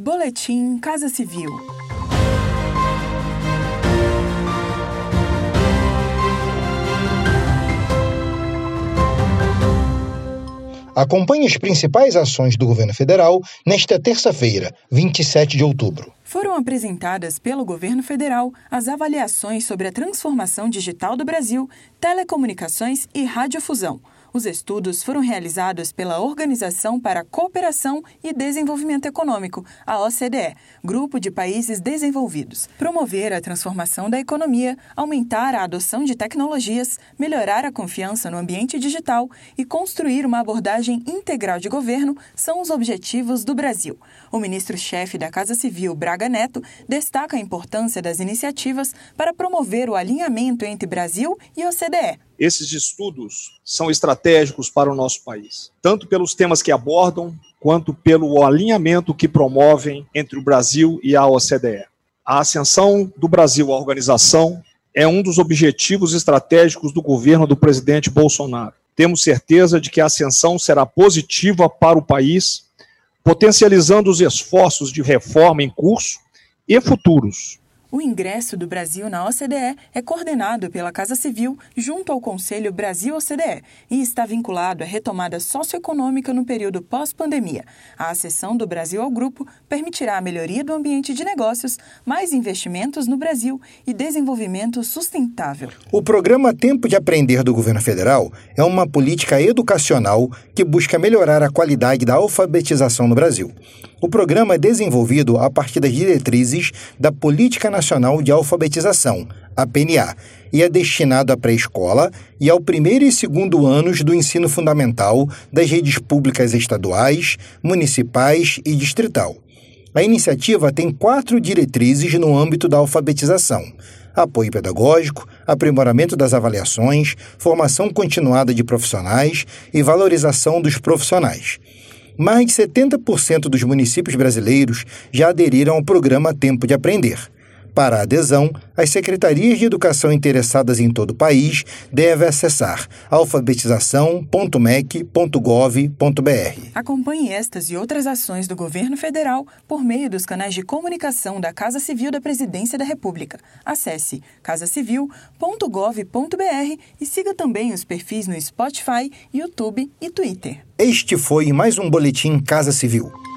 Boletim Casa Civil. Acompanhe as principais ações do governo federal nesta terça-feira, 27 de outubro. Foram apresentadas pelo governo federal as avaliações sobre a transformação digital do Brasil, telecomunicações e radiofusão os estudos foram realizados pela Organização para a Cooperação e Desenvolvimento Econômico, a OCDE, Grupo de Países Desenvolvidos. Promover a transformação da economia, aumentar a adoção de tecnologias, melhorar a confiança no ambiente digital e construir uma abordagem integral de governo são os objetivos do Brasil. O ministro-chefe da Casa Civil, Braga Neto, destaca a importância das iniciativas para promover o alinhamento entre Brasil e OCDE esses estudos são estratégicos para o nosso país, tanto pelos temas que abordam, quanto pelo alinhamento que promovem entre o Brasil e a OCDE. A ascensão do Brasil à organização é um dos objetivos estratégicos do governo do presidente Bolsonaro. Temos certeza de que a ascensão será positiva para o país, potencializando os esforços de reforma em curso e futuros o ingresso do Brasil na OCDE é coordenado pela Casa Civil junto ao Conselho Brasil-OCDE e está vinculado à retomada socioeconômica no período pós-pandemia. A acessão do Brasil ao grupo permitirá a melhoria do ambiente de negócios, mais investimentos no Brasil e desenvolvimento sustentável. O programa Tempo de Aprender do governo federal é uma política educacional que busca melhorar a qualidade da alfabetização no Brasil. O programa é desenvolvido a partir das diretrizes da Política Nacional de Alfabetização, a PNA, e é destinado à pré-escola e ao primeiro e segundo anos do ensino fundamental das redes públicas estaduais, municipais e distrital. A iniciativa tem quatro diretrizes no âmbito da alfabetização: apoio pedagógico, aprimoramento das avaliações, formação continuada de profissionais e valorização dos profissionais mais de 70% dos municípios brasileiros já aderiram ao programa Tempo de Aprender. Para a adesão, as secretarias de educação interessadas em todo o país devem acessar alfabetização.mec.gov.br. Acompanhe estas e outras ações do governo federal por meio dos canais de comunicação da Casa Civil da Presidência da República. Acesse casacivil.gov.br e siga também os perfis no Spotify, YouTube e Twitter. Este foi mais um boletim Casa Civil.